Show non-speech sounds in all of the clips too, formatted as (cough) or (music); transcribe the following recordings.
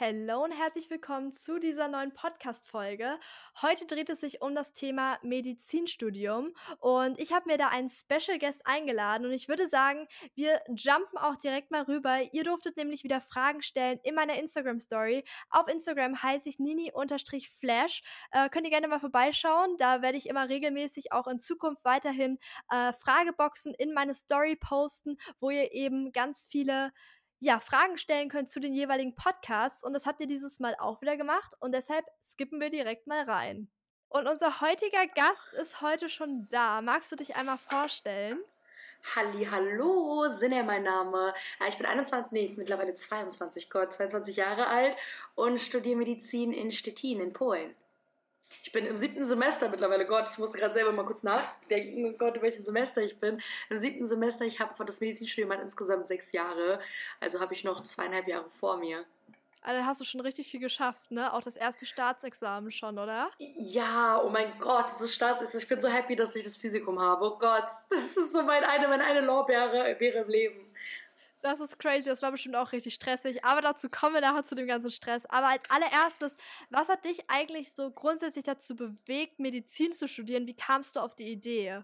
Hallo und herzlich willkommen zu dieser neuen Podcast-Folge. Heute dreht es sich um das Thema Medizinstudium und ich habe mir da einen Special Guest eingeladen und ich würde sagen, wir jumpen auch direkt mal rüber. Ihr durftet nämlich wieder Fragen stellen in meiner Instagram-Story. Auf Instagram heiße ich nini-flash. Äh, könnt ihr gerne mal vorbeischauen. Da werde ich immer regelmäßig auch in Zukunft weiterhin äh, Frageboxen in meine Story posten, wo ihr eben ganz viele ja, Fragen stellen könnt zu den jeweiligen Podcasts. Und das habt ihr dieses Mal auch wieder gemacht. Und deshalb skippen wir direkt mal rein. Und unser heutiger Gast ist heute schon da. Magst du dich einmal vorstellen? Halli, hallo, Sinne mein Name. Ich bin 21, nee, mittlerweile 22, Gott, 22 Jahre alt und studiere Medizin in Stettin in Polen. Ich bin im siebten Semester mittlerweile. Gott, ich musste gerade selber mal kurz nachdenken. Oh Gott, in welchem Semester ich bin. Im siebten Semester, ich habe das Medizinstudium halt insgesamt sechs Jahre. Also habe ich noch zweieinhalb Jahre vor mir. Also dann hast du schon richtig viel geschafft, ne? Auch das erste Staatsexamen schon, oder? Ja, oh mein Gott, das Staats ich bin so happy, dass ich das Physikum habe. Oh Gott, das ist so mein eine, meine eine Lorbeere im Leben. Das ist crazy, das war bestimmt auch richtig stressig. Aber dazu kommen wir nachher zu dem ganzen Stress. Aber als allererstes, was hat dich eigentlich so grundsätzlich dazu bewegt, Medizin zu studieren? Wie kamst du auf die Idee?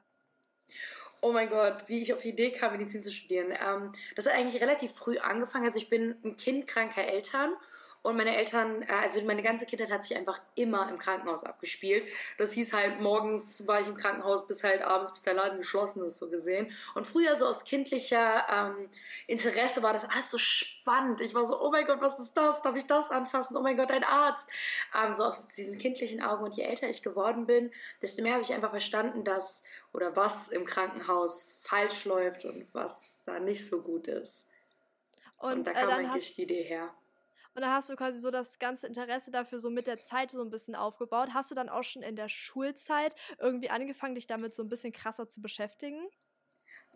Oh mein Gott, wie ich auf die Idee kam, Medizin zu studieren. Ähm, das hat eigentlich relativ früh angefangen. Also ich bin ein Kind kranker Eltern und meine Eltern, äh, also meine ganze Kindheit hat sich einfach immer im Krankenhaus abgespielt. Das hieß halt, morgens war ich im Krankenhaus bis halt abends, bis der Laden geschlossen ist, so gesehen. Und früher so aus kindlicher ähm, Interesse war das alles so spannend. Ich war so, oh mein Gott, was ist das? Darf ich das anfassen? Oh mein Gott, ein Arzt. Ähm, so aus diesen kindlichen Augen. Und je älter ich geworden bin, desto mehr habe ich einfach verstanden, dass oder was im Krankenhaus falsch läuft und was da nicht so gut ist. Und, und da äh, kam äh, eigentlich die Idee her. Und dann hast du quasi so das ganze Interesse dafür so mit der Zeit so ein bisschen aufgebaut. Hast du dann auch schon in der Schulzeit irgendwie angefangen, dich damit so ein bisschen krasser zu beschäftigen?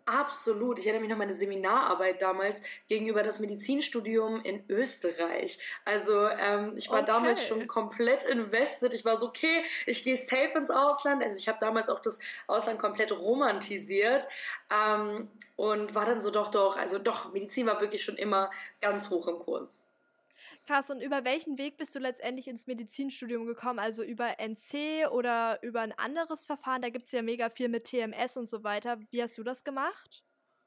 Absolut. Ich erinnere mich noch an meine Seminararbeit damals gegenüber das Medizinstudium in Österreich. Also ähm, ich war okay. damals schon komplett invested. Ich war so, okay, ich gehe safe ins Ausland. Also ich habe damals auch das Ausland komplett romantisiert ähm, und war dann so, doch, doch, also doch, Medizin war wirklich schon immer ganz hoch im Kurs. Krass, und über welchen Weg bist du letztendlich ins Medizinstudium gekommen? Also über NC oder über ein anderes Verfahren? Da gibt es ja mega viel mit TMS und so weiter. Wie hast du das gemacht?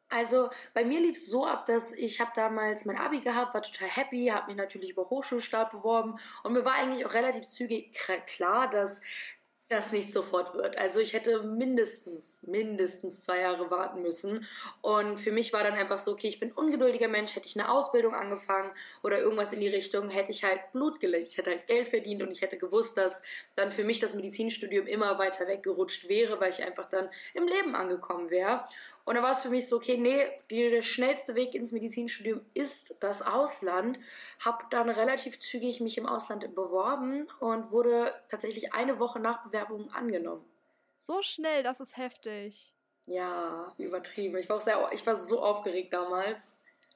Also bei mir lief es so ab, dass ich habe damals mein Abi gehabt, war total happy, habe mich natürlich über Hochschulstart beworben und mir war eigentlich auch relativ zügig klar, dass das nicht sofort wird. Also ich hätte mindestens, mindestens zwei Jahre warten müssen. Und für mich war dann einfach so, okay, ich bin ungeduldiger Mensch, hätte ich eine Ausbildung angefangen oder irgendwas in die Richtung, hätte ich halt Blut geleckt, ich hätte halt Geld verdient und ich hätte gewusst, dass dann für mich das Medizinstudium immer weiter weggerutscht wäre, weil ich einfach dann im Leben angekommen wäre. Und da war es für mich so, okay, nee, der schnellste Weg ins Medizinstudium ist das Ausland. Hab dann relativ zügig mich im Ausland beworben und wurde tatsächlich eine Woche nach Bewerbung angenommen. So schnell, das ist heftig. Ja, übertrieben. Ich war auch sehr, ich war so aufgeregt damals.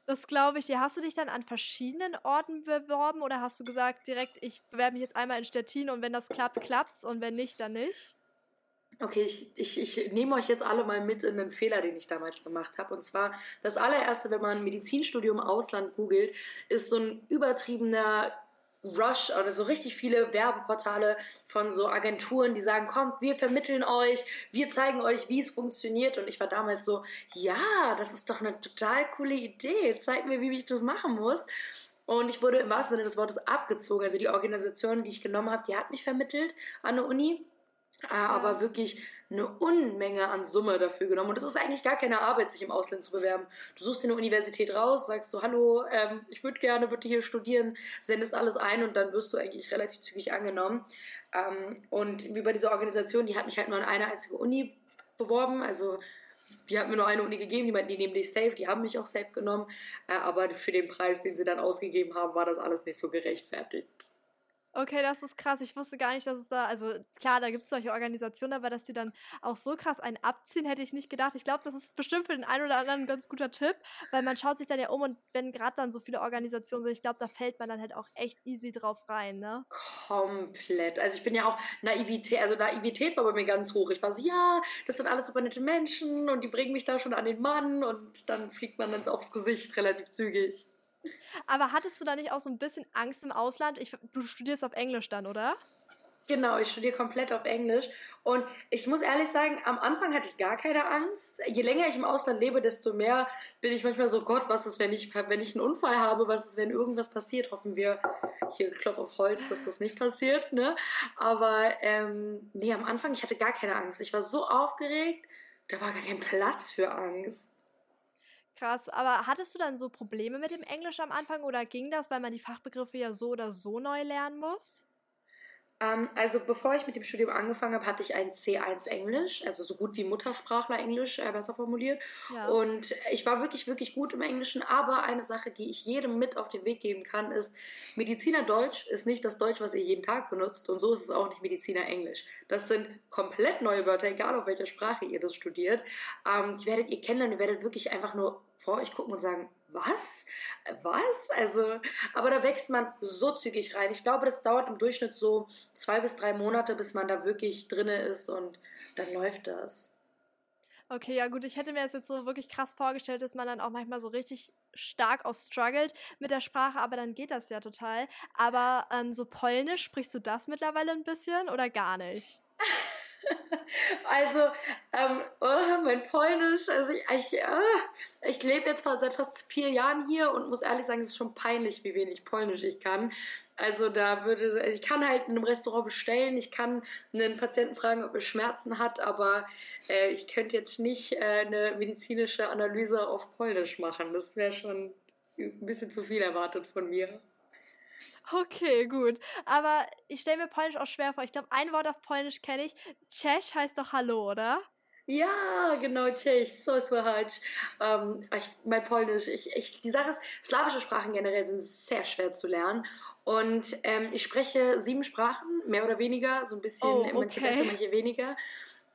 Das glaube ich dir. Hast du dich dann an verschiedenen Orten beworben oder hast du gesagt, direkt, ich bewerbe mich jetzt einmal in Stettin und wenn das klappt, klappt's und wenn nicht, dann nicht? Okay, ich, ich, ich nehme euch jetzt alle mal mit in den Fehler, den ich damals gemacht habe. Und zwar, das allererste, wenn man Medizinstudium Ausland googelt, ist so ein übertriebener Rush oder so richtig viele Werbeportale von so Agenturen, die sagen, kommt, wir vermitteln euch, wir zeigen euch, wie es funktioniert. Und ich war damals so, ja, das ist doch eine total coole Idee, zeig mir, wie ich das machen muss. Und ich wurde im wahrsten Sinne des Wortes abgezogen. Also die Organisation, die ich genommen habe, die hat mich vermittelt an der Uni aber wirklich eine Unmenge an Summe dafür genommen. Und es ist eigentlich gar keine Arbeit, sich im Ausland zu bewerben. Du suchst dir eine Universität raus, sagst so, hallo, ähm, ich würde gerne, würde hier studieren, sendest alles ein und dann wirst du eigentlich relativ zügig angenommen. Ähm, und über diese Organisation, die hat mich halt nur an eine einzige Uni beworben, also die hat mir nur eine Uni gegeben, die meinten, die nehmen dich safe, die haben mich auch safe genommen, äh, aber für den Preis, den sie dann ausgegeben haben, war das alles nicht so gerechtfertigt. Okay, das ist krass. Ich wusste gar nicht, dass es da, also klar, da gibt es solche Organisationen, aber dass die dann auch so krass einen abziehen, hätte ich nicht gedacht. Ich glaube, das ist bestimmt für den einen oder anderen ein ganz guter Tipp, weil man schaut sich dann ja um und wenn gerade dann so viele Organisationen sind, ich glaube, da fällt man dann halt auch echt easy drauf rein, ne? Komplett. Also ich bin ja auch Naivität, also Naivität war bei mir ganz hoch. Ich war so, ja, das sind alles super nette Menschen und die bringen mich da schon an den Mann und dann fliegt man dann aufs Gesicht relativ zügig. Aber hattest du da nicht auch so ein bisschen Angst im Ausland? Ich, du studierst auf Englisch dann, oder? Genau, ich studiere komplett auf Englisch. Und ich muss ehrlich sagen, am Anfang hatte ich gar keine Angst. Je länger ich im Ausland lebe, desto mehr bin ich manchmal so, Gott, was ist, wenn ich, wenn ich einen Unfall habe? Was ist, wenn irgendwas passiert? Hoffen wir, hier Klopf auf Holz, dass das nicht passiert, ne? Aber ähm, nee, am Anfang, ich hatte gar keine Angst. Ich war so aufgeregt, da war gar kein Platz für Angst. Krass, aber hattest du dann so Probleme mit dem Englisch am Anfang oder ging das, weil man die Fachbegriffe ja so oder so neu lernen muss? Ähm, also bevor ich mit dem Studium angefangen habe, hatte ich ein C1 Englisch, also so gut wie Muttersprachler Englisch, äh, besser formuliert. Ja. Und ich war wirklich, wirklich gut im Englischen. Aber eine Sache, die ich jedem mit auf den Weg geben kann, ist, Mediziner Deutsch ist nicht das Deutsch, was ihr jeden Tag benutzt. Und so ist es auch nicht Mediziner Englisch. Das sind komplett neue Wörter, egal auf welcher Sprache ihr das studiert. Ähm, die werdet ihr kennenlernen, ihr werdet wirklich einfach nur vor euch gucken und sagen, was? Was? Also, aber da wächst man so zügig rein. Ich glaube, das dauert im Durchschnitt so zwei bis drei Monate, bis man da wirklich drinne ist und dann läuft das. Okay, ja gut, ich hätte mir das jetzt so wirklich krass vorgestellt, dass man dann auch manchmal so richtig stark auch struggelt mit der Sprache, aber dann geht das ja total. Aber ähm, so Polnisch, sprichst du das mittlerweile ein bisschen oder gar nicht? (laughs) Also, ähm, oh, mein Polnisch, also ich, ich, äh, ich lebe jetzt seit fast vier Jahren hier und muss ehrlich sagen, es ist schon peinlich, wie wenig Polnisch ich kann. Also da würde, also ich kann halt in einem Restaurant bestellen, ich kann einen Patienten fragen, ob er Schmerzen hat, aber äh, ich könnte jetzt nicht äh, eine medizinische Analyse auf Polnisch machen. Das wäre schon ein bisschen zu viel erwartet von mir. Okay, gut. Aber ich stelle mir Polnisch auch schwer vor. Ich glaube, ein Wort auf Polnisch kenne ich. Czech heißt doch Hallo, oder? Ja, genau, Czech, so słychać. Ähm, ich, mein Polnisch, ich, ich, die Sache ist, slawische Sprachen generell sind sehr schwer zu lernen. Und ähm, ich spreche sieben Sprachen, mehr oder weniger, so ein bisschen, oh, okay. manche besser, manche weniger.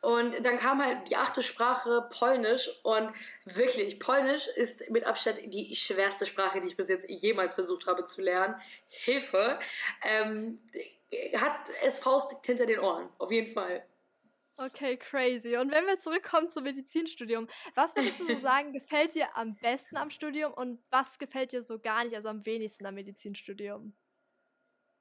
Und dann kam halt die achte Sprache Polnisch und wirklich, Polnisch ist mit Abstand die schwerste Sprache, die ich bis jetzt jemals versucht habe zu lernen. Hilfe. Ähm, hat es Faust hinter den Ohren, auf jeden Fall. Okay, crazy. Und wenn wir zurückkommen zum Medizinstudium, was würdest du so (laughs) sagen, gefällt dir am besten am Studium und was gefällt dir so gar nicht, also am wenigsten am Medizinstudium?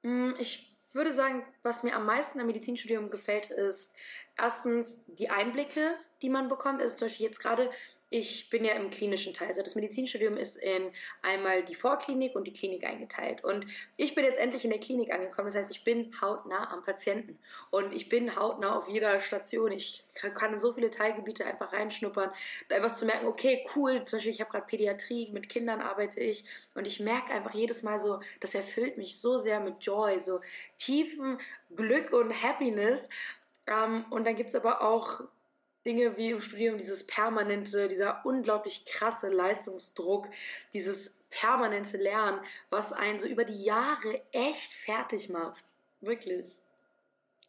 Mm, ich würde sagen, was mir am meisten am Medizinstudium gefällt, ist erstens die Einblicke, die man bekommt. Also zum Beispiel jetzt gerade ich bin ja im klinischen Teil. Also das Medizinstudium ist in einmal die Vorklinik und die Klinik eingeteilt. Und ich bin jetzt endlich in der Klinik angekommen. Das heißt, ich bin hautnah am Patienten. Und ich bin hautnah auf jeder Station. Ich kann in so viele Teilgebiete einfach reinschnuppern. Einfach zu merken, okay, cool. Zum Beispiel, ich habe gerade Pädiatrie, mit Kindern arbeite ich. Und ich merke einfach jedes Mal so, das erfüllt mich so sehr mit Joy, so tiefen Glück und Happiness. Ähm, und dann gibt es aber auch Dinge wie im Studium, dieses permanente, dieser unglaublich krasse Leistungsdruck, dieses permanente Lernen, was einen so über die Jahre echt fertig macht. Wirklich.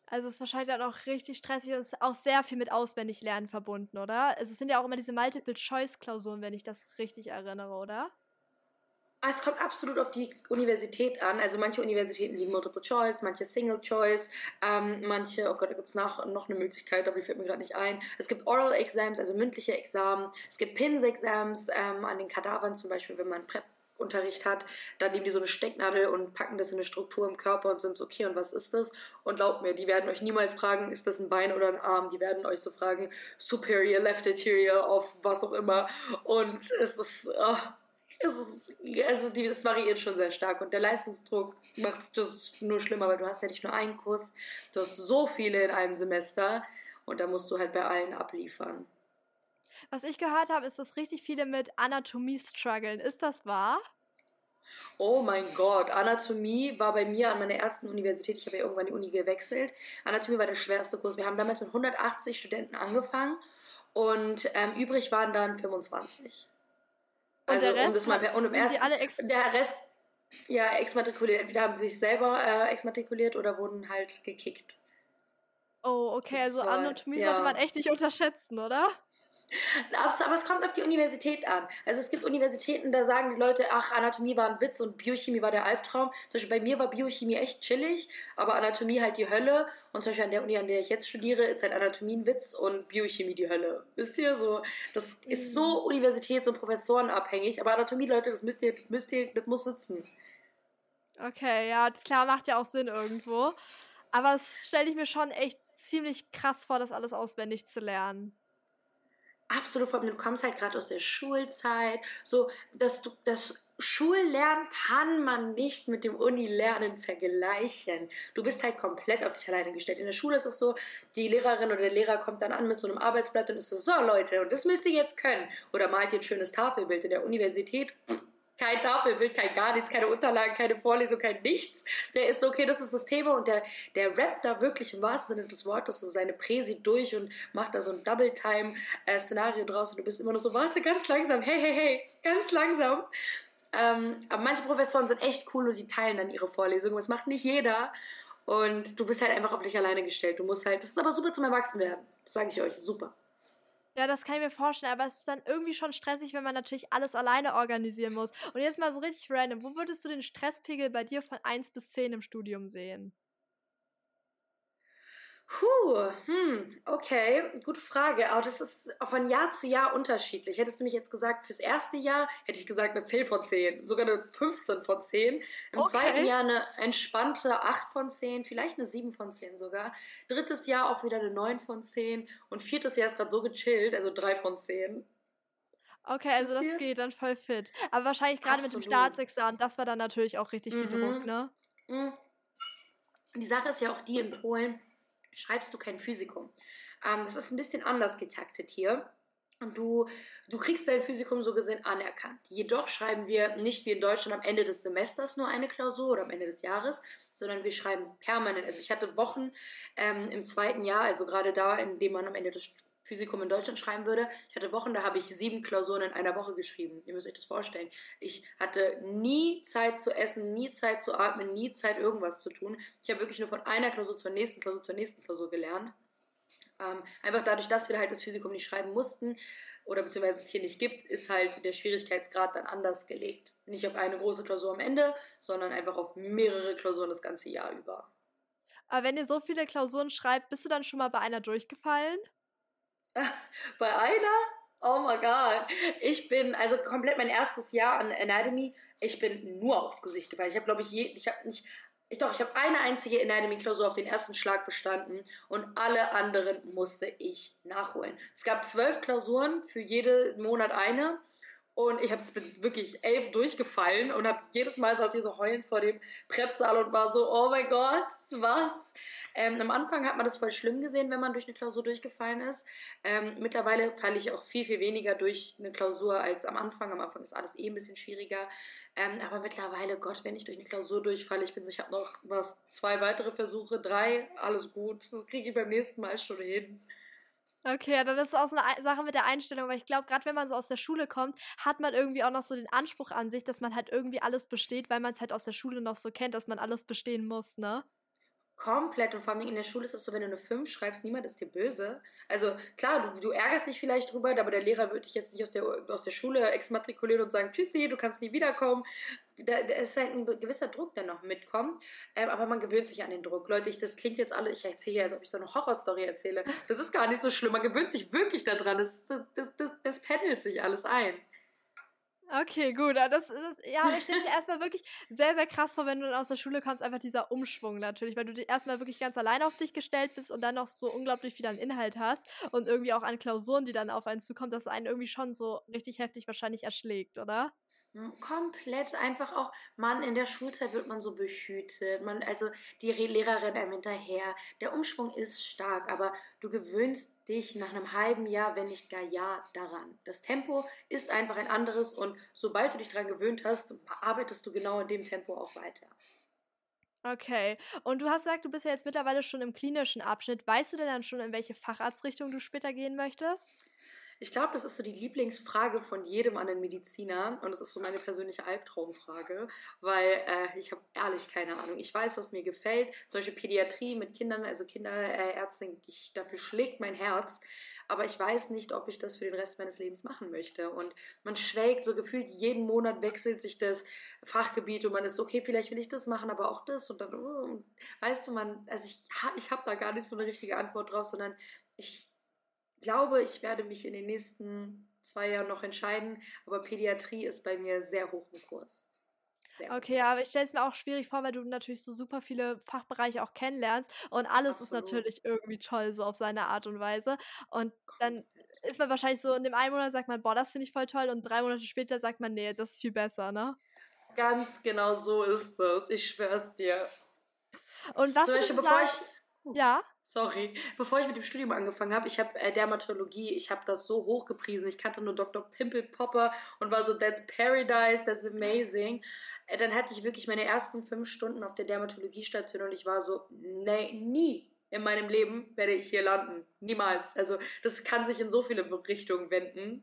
Also es ist wahrscheinlich dann auch richtig stressig und es ist auch sehr viel mit Auswendiglernen verbunden, oder? Also es sind ja auch immer diese Multiple-Choice-Klausuren, wenn ich das richtig erinnere, oder? Ah, es kommt absolut auf die Universität an. Also manche Universitäten lieben Multiple Choice, manche Single Choice, ähm, manche, oh Gott, da gibt es noch eine Möglichkeit, aber die fällt mir gerade nicht ein. Es gibt Oral Exams, also mündliche Examen. Es gibt PINS-Exams ähm, an den Kadavern zum Beispiel, wenn man Prep Unterricht hat, dann nehmen die so eine Stecknadel und packen das in eine Struktur im Körper und sind so, okay, und was ist das? Und glaubt mir, die werden euch niemals fragen, ist das ein Bein oder ein Arm? Die werden euch so fragen, superior, left anterior, auf was auch immer. Und es ist, oh, es, ist, es, ist, es variiert schon sehr stark und der Leistungsdruck macht es nur schlimmer, weil du hast ja nicht nur einen Kurs, du hast so viele in einem Semester und da musst du halt bei allen abliefern. Was ich gehört habe, ist, dass richtig viele mit Anatomie strugglen. Ist das wahr? Oh mein Gott, Anatomie war bei mir an meiner ersten Universität, ich habe ja irgendwann die Uni gewechselt. Anatomie war der schwerste Kurs. Wir haben damals mit 180 Studenten angefangen und ähm, übrig waren dann 25. Und also, der Rest, um das mal, und im ersten, alle ex der Rest, ja, exmatrikuliert. Entweder haben sie sich selber äh, exmatrikuliert oder wurden halt gekickt. Oh, okay, also Anatomie ja. sollte man echt nicht unterschätzen, oder? Aber es kommt auf die Universität an. Also es gibt Universitäten, da sagen die Leute, ach, Anatomie war ein Witz und Biochemie war der Albtraum. Zum Beispiel bei mir war Biochemie echt chillig, aber Anatomie halt die Hölle. Und zum Beispiel an der Uni, an der ich jetzt studiere, ist halt Anatomie ein Witz und Biochemie die Hölle. Wisst ihr so? Das ist so mhm. universitäts- und professorenabhängig. Aber Anatomie, Leute, das müsst ihr, müsst ihr, das muss sitzen. Okay, ja, klar, macht ja auch Sinn irgendwo. Aber es stelle ich mir schon echt ziemlich krass vor, das alles auswendig zu lernen absolut vor du kommst halt gerade aus der Schulzeit, so dass du das Schullernen kann man nicht mit dem Uni-Lernen vergleichen. Du bist halt komplett auf dich alleine gestellt. In der Schule ist es so, die Lehrerin oder der Lehrer kommt dann an mit so einem Arbeitsblatt und ist so, so Leute, und das müsst ihr jetzt können. Oder malt ihr ein schönes Tafelbild. In der Universität, pff, kein Tafelbild, kein gar nichts, keine Unterlagen, keine Vorlesung, kein nichts. Der ist so, okay, das ist das Thema und der, der rappt da wirklich im wahrsten Sinne des Wortes so seine Präsi durch und macht da so ein Double-Time-Szenario draus und du bist immer nur so, warte, ganz langsam, hey, hey, hey, ganz langsam. Ähm, aber manche Professoren sind echt cool und die teilen dann ihre Vorlesungen. Das macht nicht jeder. Und du bist halt einfach auf dich alleine gestellt. Du musst halt, das ist aber super zum Erwachsenwerden. Das sage ich euch, super. Ja, das kann ich mir vorstellen, aber es ist dann irgendwie schon stressig, wenn man natürlich alles alleine organisieren muss. Und jetzt mal so richtig random, wo würdest du den Stresspegel bei dir von 1 bis 10 im Studium sehen? Puh, hm, okay, gute Frage. Aber das ist von Jahr zu Jahr unterschiedlich. Hättest du mich jetzt gesagt, fürs erste Jahr hätte ich gesagt eine 10 von 10, sogar eine 15 von 10. Im okay. zweiten Jahr eine entspannte 8 von 10, vielleicht eine 7 von 10 sogar. Drittes Jahr auch wieder eine 9 von 10. Und viertes Jahr ist gerade so gechillt, also 3 von 10. Okay, also das geht dann voll fit. Aber wahrscheinlich gerade mit dem Staatsexamen, das war dann natürlich auch richtig viel mhm. Druck, ne? Mhm. Die Sache ist ja auch die in Polen, schreibst du kein Physikum. Ähm, das ist ein bisschen anders getaktet hier. Und du, du kriegst dein Physikum so gesehen anerkannt. Jedoch schreiben wir nicht wie in Deutschland am Ende des Semesters nur eine Klausur oder am Ende des Jahres, sondern wir schreiben permanent. Also ich hatte Wochen ähm, im zweiten Jahr, also gerade da, in dem man am Ende des Physikum in Deutschland schreiben würde. Ich hatte Wochen, da habe ich sieben Klausuren in einer Woche geschrieben. Ihr müsst euch das vorstellen. Ich hatte nie Zeit zu essen, nie Zeit zu atmen, nie Zeit irgendwas zu tun. Ich habe wirklich nur von einer Klausur zur nächsten Klausur zur nächsten Klausur gelernt. Ähm, einfach dadurch, dass wir halt das Physikum nicht schreiben mussten oder beziehungsweise es hier nicht gibt, ist halt der Schwierigkeitsgrad dann anders gelegt. Nicht auf eine große Klausur am Ende, sondern einfach auf mehrere Klausuren das ganze Jahr über. Aber wenn ihr so viele Klausuren schreibt, bist du dann schon mal bei einer durchgefallen? (laughs) Bei einer? Oh my god. Ich bin, also komplett mein erstes Jahr an Anatomy, ich bin nur aufs Gesicht gefallen. Ich habe, glaube ich, je, ich habe nicht, ich doch, ich habe eine einzige Anatomy-Klausur auf den ersten Schlag bestanden und alle anderen musste ich nachholen. Es gab zwölf Klausuren, für jeden Monat eine. Und ich habe wirklich elf durchgefallen und habe jedes Mal saß ich so heulend vor dem Prepsaal und war so, oh mein Gott, was? Ähm, am Anfang hat man das voll schlimm gesehen, wenn man durch eine Klausur durchgefallen ist. Ähm, mittlerweile falle ich auch viel, viel weniger durch eine Klausur als am Anfang. Am Anfang ist alles eh ein bisschen schwieriger. Ähm, aber mittlerweile, Gott, wenn ich durch eine Klausur durchfalle, ich bin so, ich habe noch was, zwei weitere Versuche, drei, alles gut. Das kriege ich beim nächsten Mal schon hin. Okay, dann ist es auch so eine Sache mit der Einstellung, weil ich glaube, gerade wenn man so aus der Schule kommt, hat man irgendwie auch noch so den Anspruch an sich, dass man halt irgendwie alles besteht, weil man es halt aus der Schule noch so kennt, dass man alles bestehen muss, ne? Komplett. Und vor allem in der Schule ist es so, wenn du eine 5 schreibst, niemand ist dir böse. Also klar, du, du ärgerst dich vielleicht drüber, aber der Lehrer würde dich jetzt nicht aus der, aus der Schule exmatrikulieren und sagen, tschüssi, du kannst nie wiederkommen. Da, da ist halt ein gewisser Druck, der noch mitkommt. Ähm, aber man gewöhnt sich an den Druck. Leute, ich, das klingt jetzt alle, ich erzähle hier, als ob ich so eine Horrorstory erzähle. Das ist gar nicht so schlimm. Man gewöhnt sich wirklich daran. Das, das, das, das pendelt sich alles ein. Okay, gut. Das ist, ja, ich stelle mir erstmal wirklich sehr, sehr krass vor, wenn du aus der Schule kommst, einfach dieser Umschwung natürlich, weil du erstmal wirklich ganz alleine auf dich gestellt bist und dann noch so unglaublich viel an Inhalt hast und irgendwie auch an Klausuren, die dann auf einen zukommen, dass einen irgendwie schon so richtig heftig wahrscheinlich erschlägt, oder? Komplett einfach auch, Mann, in der Schulzeit wird man so behütet. Man, also die Lehrerin einem hinterher. Der Umschwung ist stark, aber du gewöhnst dich nach einem halben Jahr, wenn nicht gar Jahr, daran. Das Tempo ist einfach ein anderes und sobald du dich daran gewöhnt hast, arbeitest du genau in dem Tempo auch weiter. Okay. Und du hast gesagt, du bist ja jetzt mittlerweile schon im klinischen Abschnitt. Weißt du denn dann schon, in welche Facharztrichtung du später gehen möchtest? Ich glaube, das ist so die Lieblingsfrage von jedem an den Mediziner und das ist so meine persönliche Albtraumfrage, weil äh, ich habe ehrlich keine Ahnung. Ich weiß, was mir gefällt, Beispiel Pädiatrie mit Kindern, also Kinderärztin, ich, dafür schlägt mein Herz. aber ich weiß nicht, ob ich das für den Rest meines Lebens machen möchte. Und man schwelgt so gefühlt, jeden Monat wechselt sich das Fachgebiet und man ist okay, vielleicht will ich das machen, aber auch das und dann, uh, weißt du, man, also ich, ich habe da gar nicht so eine richtige Antwort drauf, sondern ich glaube, ich werde mich in den nächsten zwei Jahren noch entscheiden, aber Pädiatrie ist bei mir sehr hoch im Kurs. Okay, aber ich stelle es mir auch schwierig vor, weil du natürlich so super viele Fachbereiche auch kennenlernst und alles Absolut. ist natürlich irgendwie toll, so auf seine Art und Weise. Und dann ist man wahrscheinlich so, in dem einen Monat sagt man, boah, das finde ich voll toll und drei Monate später sagt man, nee, das ist viel besser, ne? Ganz genau so ist das, ich schwör's dir. Und was Zum Beispiel, bevor ich ja. Sorry, bevor ich mit dem Studium angefangen habe, ich habe äh, Dermatologie, ich habe das so hochgepriesen. Ich kannte nur Dr. Pimple Popper und war so, that's paradise, that's amazing. Äh, dann hatte ich wirklich meine ersten fünf Stunden auf der Dermatologiestation und ich war so, nee, nie in meinem Leben werde ich hier landen. Niemals. Also das kann sich in so viele Richtungen wenden.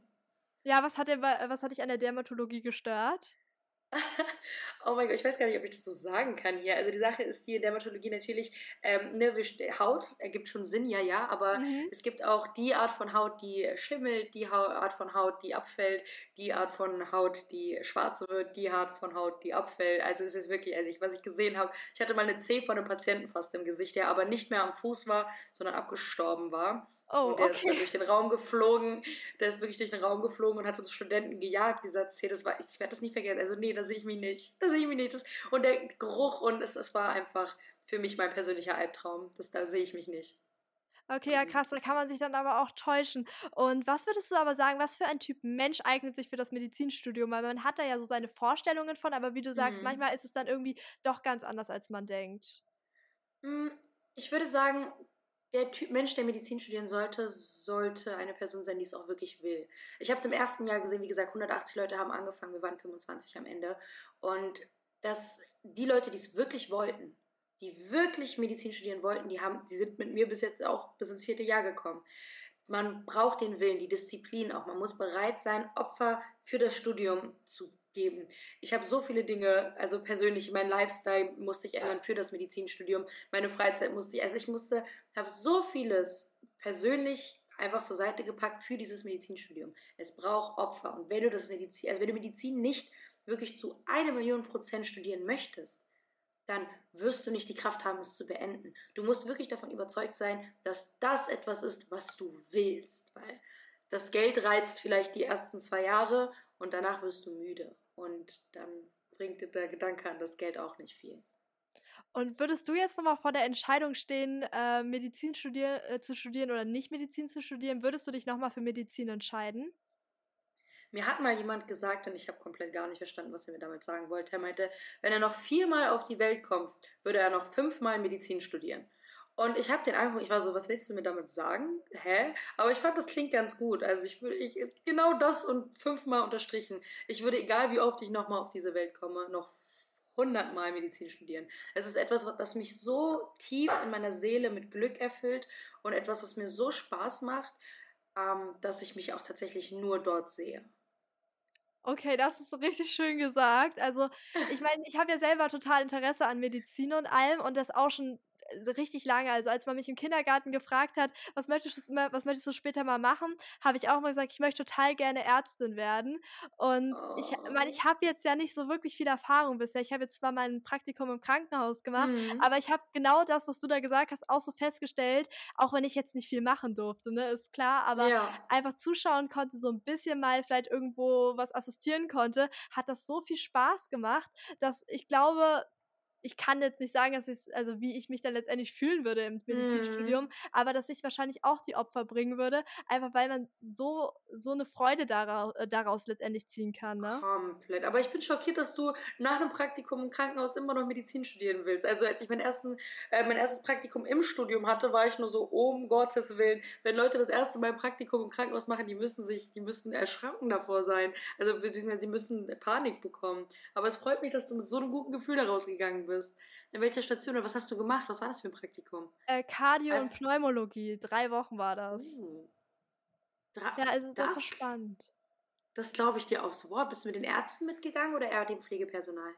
Ja, was hat, dir, was hat dich an der Dermatologie gestört? Oh mein Gott, ich weiß gar nicht, ob ich das so sagen kann hier. Also die Sache ist die Dermatologie natürlich, ähm, ne, Haut ergibt schon Sinn, ja, ja, aber mhm. es gibt auch die Art von Haut, die schimmelt, die Art von Haut, die abfällt, die Art von Haut, die schwarz wird, die Art von Haut, die abfällt. Also es ist wirklich, also ich, was ich gesehen habe, ich hatte mal eine C von einem Patienten fast im Gesicht, der aber nicht mehr am Fuß war, sondern abgestorben war. Oh, und der okay. ist durch den Raum geflogen. Der ist wirklich durch den Raum geflogen und hat uns Studenten gejagt, dieser C. Das war, ich werde das nicht vergessen. Also, nee, da sehe ich mich nicht. Da sehe ich mich nicht. Das, und der Geruch und es, es war einfach für mich mein persönlicher Albtraum. Das, da sehe ich mich nicht. Okay, ja krass, da kann man sich dann aber auch täuschen. Und was würdest du aber sagen, was für ein Typ Mensch eignet sich für das Medizinstudium? Weil man hat da ja so seine Vorstellungen von, aber wie du sagst, mhm. manchmal ist es dann irgendwie doch ganz anders, als man denkt. Hm, ich würde sagen, der Typ Mensch, der Medizin studieren sollte, sollte eine Person sein, die es auch wirklich will. Ich habe es im ersten Jahr gesehen, wie gesagt, 180 Leute haben angefangen, wir waren 25 am Ende. Und dass die Leute, die es wirklich wollten, die wirklich Medizin studieren wollten, die, haben, die sind mit mir bis jetzt auch bis ins vierte Jahr gekommen. Man braucht den Willen, die Disziplin auch. Man muss bereit sein, Opfer für das Studium zu geben. Ich habe so viele Dinge, also persönlich, mein Lifestyle musste ich ändern für das Medizinstudium, meine Freizeit musste ich, also ich musste, habe so vieles persönlich einfach zur Seite gepackt für dieses Medizinstudium. Es braucht Opfer und wenn du das Medizin, also wenn du Medizin nicht wirklich zu einer Million Prozent studieren möchtest, dann wirst du nicht die Kraft haben, es zu beenden. Du musst wirklich davon überzeugt sein, dass das etwas ist, was du willst, weil das Geld reizt vielleicht die ersten zwei Jahre und danach wirst du müde und dann bringt dir der Gedanke an das Geld auch nicht viel. Und würdest du jetzt nochmal vor der Entscheidung stehen, äh, Medizin studier äh, zu studieren oder nicht Medizin zu studieren, würdest du dich nochmal für Medizin entscheiden? Mir hat mal jemand gesagt, und ich habe komplett gar nicht verstanden, was er mir damit sagen wollte. Er meinte, wenn er noch viermal auf die Welt kommt, würde er noch fünfmal Medizin studieren. Und ich habe den angeguckt, ich war so, was willst du mir damit sagen? Hä? Aber ich fand, das klingt ganz gut. Also ich würde, ich, genau das und fünfmal unterstrichen. Ich würde, egal wie oft ich nochmal auf diese Welt komme, noch hundertmal Medizin studieren. Es ist etwas, das mich so tief in meiner Seele mit Glück erfüllt und etwas, was mir so Spaß macht, ähm, dass ich mich auch tatsächlich nur dort sehe. Okay, das ist richtig schön gesagt. Also, ich (laughs) meine, ich habe ja selber total Interesse an Medizin und allem und das auch schon richtig lange. Also als man mich im Kindergarten gefragt hat, was möchtest du, was möchtest du später mal machen, habe ich auch mal gesagt, ich möchte total gerne Ärztin werden. Und oh. ich meine, ich habe jetzt ja nicht so wirklich viel Erfahrung bisher. Ich habe jetzt zwar mein Praktikum im Krankenhaus gemacht, mhm. aber ich habe genau das, was du da gesagt hast, auch so festgestellt, auch wenn ich jetzt nicht viel machen durfte, ne, ist klar, aber ja. einfach zuschauen konnte, so ein bisschen mal vielleicht irgendwo was assistieren konnte, hat das so viel Spaß gemacht, dass ich glaube, ich kann jetzt nicht sagen, dass ich, also wie ich mich dann letztendlich fühlen würde im Medizinstudium, mm. aber dass ich wahrscheinlich auch die Opfer bringen würde, einfach weil man so, so eine Freude daraus, äh, daraus letztendlich ziehen kann. Ne? Komplett. Aber ich bin schockiert, dass du nach einem Praktikum im Krankenhaus immer noch Medizin studieren willst. Also als ich mein, ersten, äh, mein erstes Praktikum im Studium hatte, war ich nur so, oh, um Gottes Willen, wenn Leute das erste Mal ein Praktikum im Krankenhaus machen, die müssen sich, die müssen erschranken davor sein. Also beziehungsweise die müssen Panik bekommen. Aber es freut mich, dass du mit so einem guten Gefühl daraus gegangen bist bist. In welcher Station oder was hast du gemacht? Was war das für ein Praktikum? Äh, Cardio äh, und Pneumologie. Drei Wochen war das. Uh. ja, also das, das war spannend. Das glaube ich dir auch so. Wow, bist du mit den Ärzten mitgegangen oder eher dem Pflegepersonal?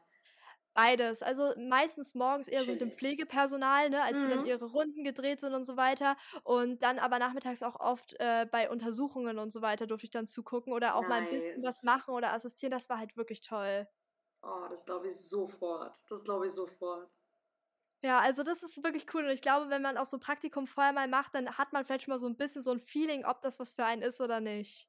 Beides. Also, meistens morgens eher so mit dem. Pflegepersonal, ne, als sie dann Mhm. ihre Runden gedreht sind und so weiter. Und dann aber nachmittags auch oft, äh, bei Untersuchungen und so weiter durfte ich dann zugucken oder auch mal 'n bisschen was Nice. machen oder assistieren. Das war halt wirklich toll. Oh, das glaube ich sofort. Das glaube ich sofort. Ja, also das ist wirklich cool und ich glaube, wenn man auch so 'n Praktikum vorher mal macht, dann hat man vielleicht schon mal so 'n bisschen so 'n Feeling, ob das was für einen ist oder nicht.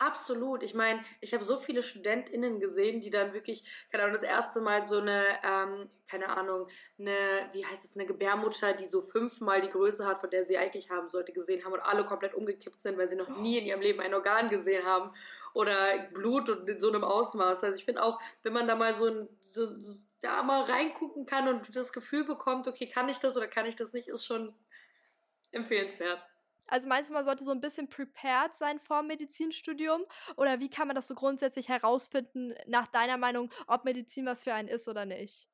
Absolut. Ich meine, ich habe so viele StudentInnen gesehen, die dann wirklich, keine Ahnung, das erste Mal so 'ne, ähm, keine Ahnung, 'ne, wie heißt es, 'ne Gebärmutter, die so fünfmal die Größe hat, von der sie eigentlich haben sollte, gesehen haben und alle komplett umgekippt sind, weil sie noch nie in ihrem Leben ein Organ gesehen haben oder Blut und in so 'nem Ausmaß. Also, ich finde auch, wenn man da mal so 'n so da mal reingucken kann und das Gefühl bekommt: „Okay, kann ich das oder kann ich das nicht“, ist schon empfehlenswert. Also, meinst du, man sollte so 'n bisschen prepared sein vorm Medizinstudium? Oder wie kann man das so grundsätzlich herausfinden, nach deiner Meinung, ob Medizin was für einen ist oder nicht?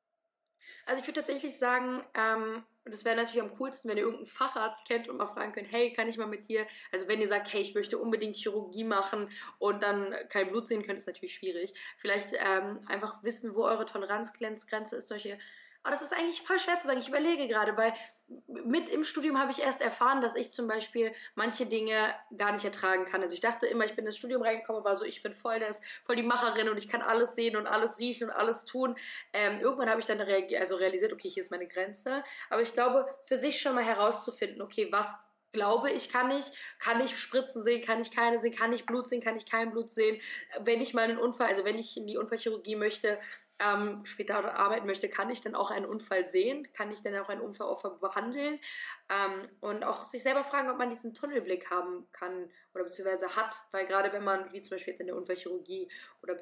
Also, ich würde tatsächlich sagen, ähm, das wäre natürlich am coolsten, wenn ihr irgend 'n Facharzt kennt und mal fragen könnt: „Hey, kann ich mal mit dir“ also, wenn ihr sagt: „Hey, ich möchte unbedingt Chirurgie machen“ und dann kein Blut sehen könnt, ist natürlich schwierig. Vielleicht, ähm, einfach wissen, wo eure Toleranzgrenz Grenze ist, solche aber das ist eigentlich voll schwer zu sagen. Ich überlege grade, weil mit im Studium habe ich erst erfahren, dass ich zum Beispiel manche Dinge gar nicht ertragen kann. Also, ich dachte immer, ich bin ins Studium reingekommen, war so: „Ich bin voll das voll die Macherin und ich kann alles sehen und alles riechen und alles tun.“ Ähm, irgendwann habe ich dann also, realisiert: „Okay, hier ist meine Grenze.“ Aber ich glaube, für sich schon mal herauszufinden: „Okay, was glaube ich, kann ich? Kann ich Spritzen sehen? Kann ich keine sehen? Kann ich Blut sehen? Kann ich kein Blut sehen?“ Wenn ich mal 'nen Unfall also, wenn ich in die Unfallchirurgie möchte, ähm, später arbeiten möchte, kann ich dann auch einen Unfall sehen? Kann ich dann auch ein Unfallopfer behandeln? Ähm, und auch sich selber fragen, ob man diesen Tunnelblick haben kann oder beziehungsweise hat, weil grade wenn man, wie zum Beispiel jetzt in der Unfallchirurgie oder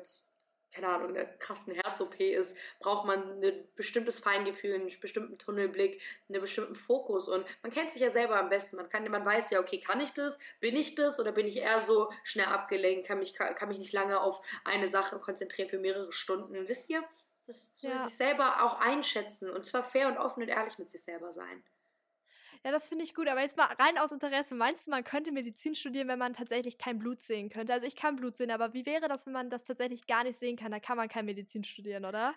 keine Ahnung, in 'ner krassen Herz-OP ist, braucht man 'nen bestimmtes Feingefühl, 'n bestimmten Tunnelblick, 'nen bestimmten Fokus und man kennt sich ja selber am besten. Man kann man weiß ja: „Okay, kann ich das? Bin ich das oder bin ich eher so schnell abgelenkt, kann mich ka kann mich nicht lange auf eine Sache konzentrieren für mehrere Stunden.“ Wisst ihr? Das Ja. sich selber auch einschätzen und zwar fair und offen und ehrlich mit sich selber sein. Ja, das finde ich gut, aber jetzt mal rein aus Interesse. Meinst du, man könnte Medizin studieren, wenn man tatsächlich kein Blut sehen könnte? Also, ich kann Blut sehen, aber wie wäre das, wenn man das tatsächlich gar nicht sehen kann? Da kann man kein Medizin studieren, oder?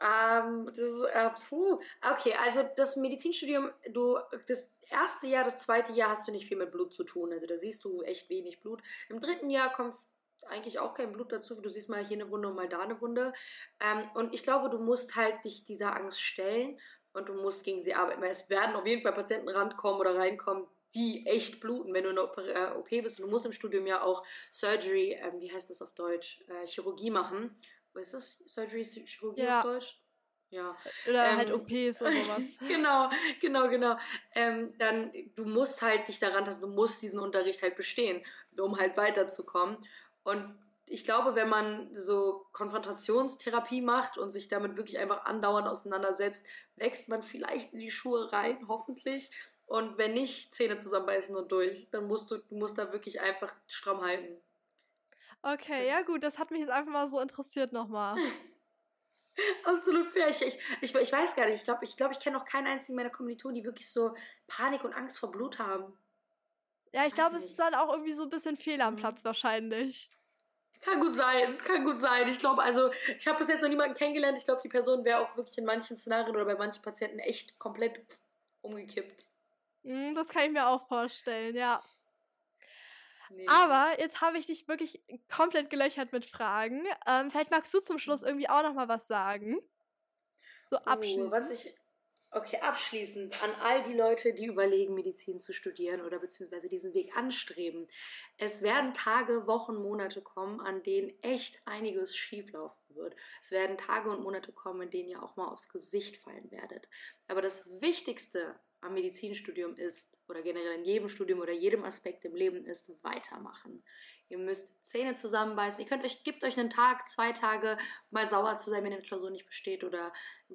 Ähm, das äh, puh. Okay, also das Medizinstudium, du das erste Jahr, das zweite Jahr hast du nicht viel mit Blut zu tun. Also, da siehst du echt wenig Blut. Im dritten Jahr kommt eigentlich auch kein Blut dazu. Du siehst mal hier 'ne Wunde und mal da 'ne Wunde. Ähm, und ich glaube, du musst halt dich dieser Angst stellen und du musst gegen sie arbeiten, weil es werden auf jeden Fall Patienten rankommen oder reinkommen, die echt bluten, wenn du in 'ner Oper äh, OP bist. Und du musst im Studium ja auch Surgery, ähm, wie heißt das auf Deutsch? Äh, Chirurgie machen. Was ist das? Surgery, Ch Chirurgie auf Ja. Deutsch? Ja. Oder halt Ähm, OPs oder so was. (laughs) genau, genau, genau. Ähm, dann du musst halt dich daran tasten, du musst diesen Unterricht halt bestehen, um halt weiterzukommen. Und ich glaube, wenn man so Konfrontationstherapie macht und sich damit wirklich einfach andauernd auseinandersetzt, wächst man vielleicht in die Schuhe rein, hoffentlich. Und wenn nicht, Zähne zusammenbeißen und durch. Dann musst du du musst da wirklich einfach stramm halten. Okay, Das ja gut, das hat mich jetzt einfach mal so interessiert noch mal. (laughs) Absolut fair. Ich ich ich ich weiß gar nicht. Ich glaube ich glaube, ich kenne noch keinen einzigen meiner Kommilitonen, die wirklich so Panik und Angst vor Blut haben. Ja, ich glaube, es ist dann auch irgendwie so 'n bisschen fehl am Mhm. Platz wahrscheinlich. Kann gut sein, kann gut sein. Ich glaube also, ich habe bis jetzt noch niemanden kennengelernt. Ich glaube, die Person wäre auch wirklich in manchen Szenarien oder bei manchen Patienten echt komplett umgekippt. Mhm, das kann ich mir auch vorstellen, ja. Ne. Aber jetzt habe ich dich wirklich komplett gelöchert mit Fragen. Ähm, vielleicht magst du zum Schluss irgendwie auch noch mal was sagen? So abschließend. was ich okay, abschließend an all die Leute, die überlegen, Medizin zu studieren oder beziehungsweise diesen Weg anstreben. Es werden Tage, Wochen, Monate kommen, an denen echt einiges schieflaufen wird. Es werden Tage und Monate kommen, in denen ihr auch mal aufs Gesicht fallen werdet. Aber das Wichtigste am Medizinstudium ist oder generell in jedem Studium oder jedem Aspekt im Leben ist weitermachen. Ihr müsst Zähne zusammenbeißen. Ihr könnt euch gebt euch 'nen Tag, 2 Tage, mal sauer zu sein, wenn 'ne Klausur nicht besteht oder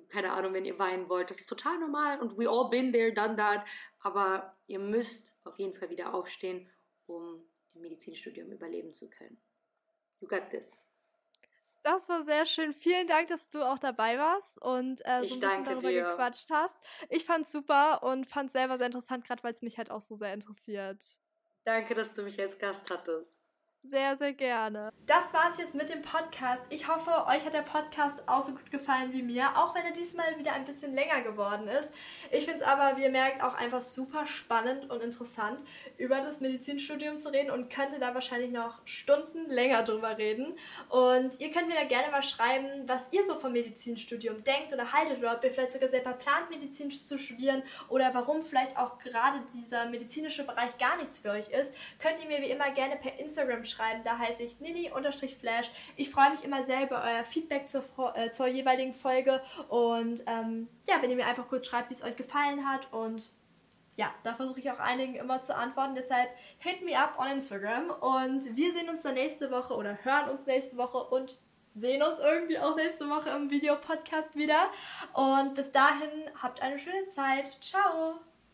keine Ahnung, wenn ihr weinen wollt. Das ist total normal und we all been there, done that. Aber ihr müsst auf jeden Fall wieder aufstehen, um im Medizinstudium überleben zu können. You got this. Das war sehr schön. Vielen Dank, dass du auch dabei warst und, äh, so Ich 'n bisschen darüber dir. gequatscht hast. Ich fand's super und fand's selber sehr interessant, grad weil's mich halt auch so sehr interessiert. Danke, dass du mich als Gast hattest. Sehr, sehr gerne. Das war's jetzt mit dem Podcast. Ich hoffe, euch hat der Podcast auch so gut gefallen wie mir, auch wenn er diesmal wieder ein bisschen länger geworden ist. Ich finde es aber, wie ihr merkt, auch einfach super spannend und interessant, über das Medizinstudium zu reden und könnte da wahrscheinlich noch Stunden länger drüber reden. Und ihr könnt mir da gerne mal schreiben, was ihr so vom Medizinstudium denkt oder haltet oder ob ihr vielleicht sogar selber plant, Medizin zu studieren oder warum vielleicht auch gerade dieser medizinische Bereich gar nichts für euch ist. Könnt ihr mir wie immer gerne per Instagram schreiben schreiben. Da heiße ich nini-flash. Ich freue mich immer sehr über euer Feedback zur, äh, zur jeweiligen Folge. Und ähm, ja, wenn ihr mir einfach kurz schreibt, wie es euch gefallen hat. Und ja, da versuche ich auch einigen immer zu antworten. Deshalb hit me up on Instagram. Und wir sehen uns dann nächste Woche oder hören uns nächste Woche und sehen uns irgendwie auch nächste Woche im Videopodcast wieder. Und bis dahin habt eine schöne Zeit. Ciao!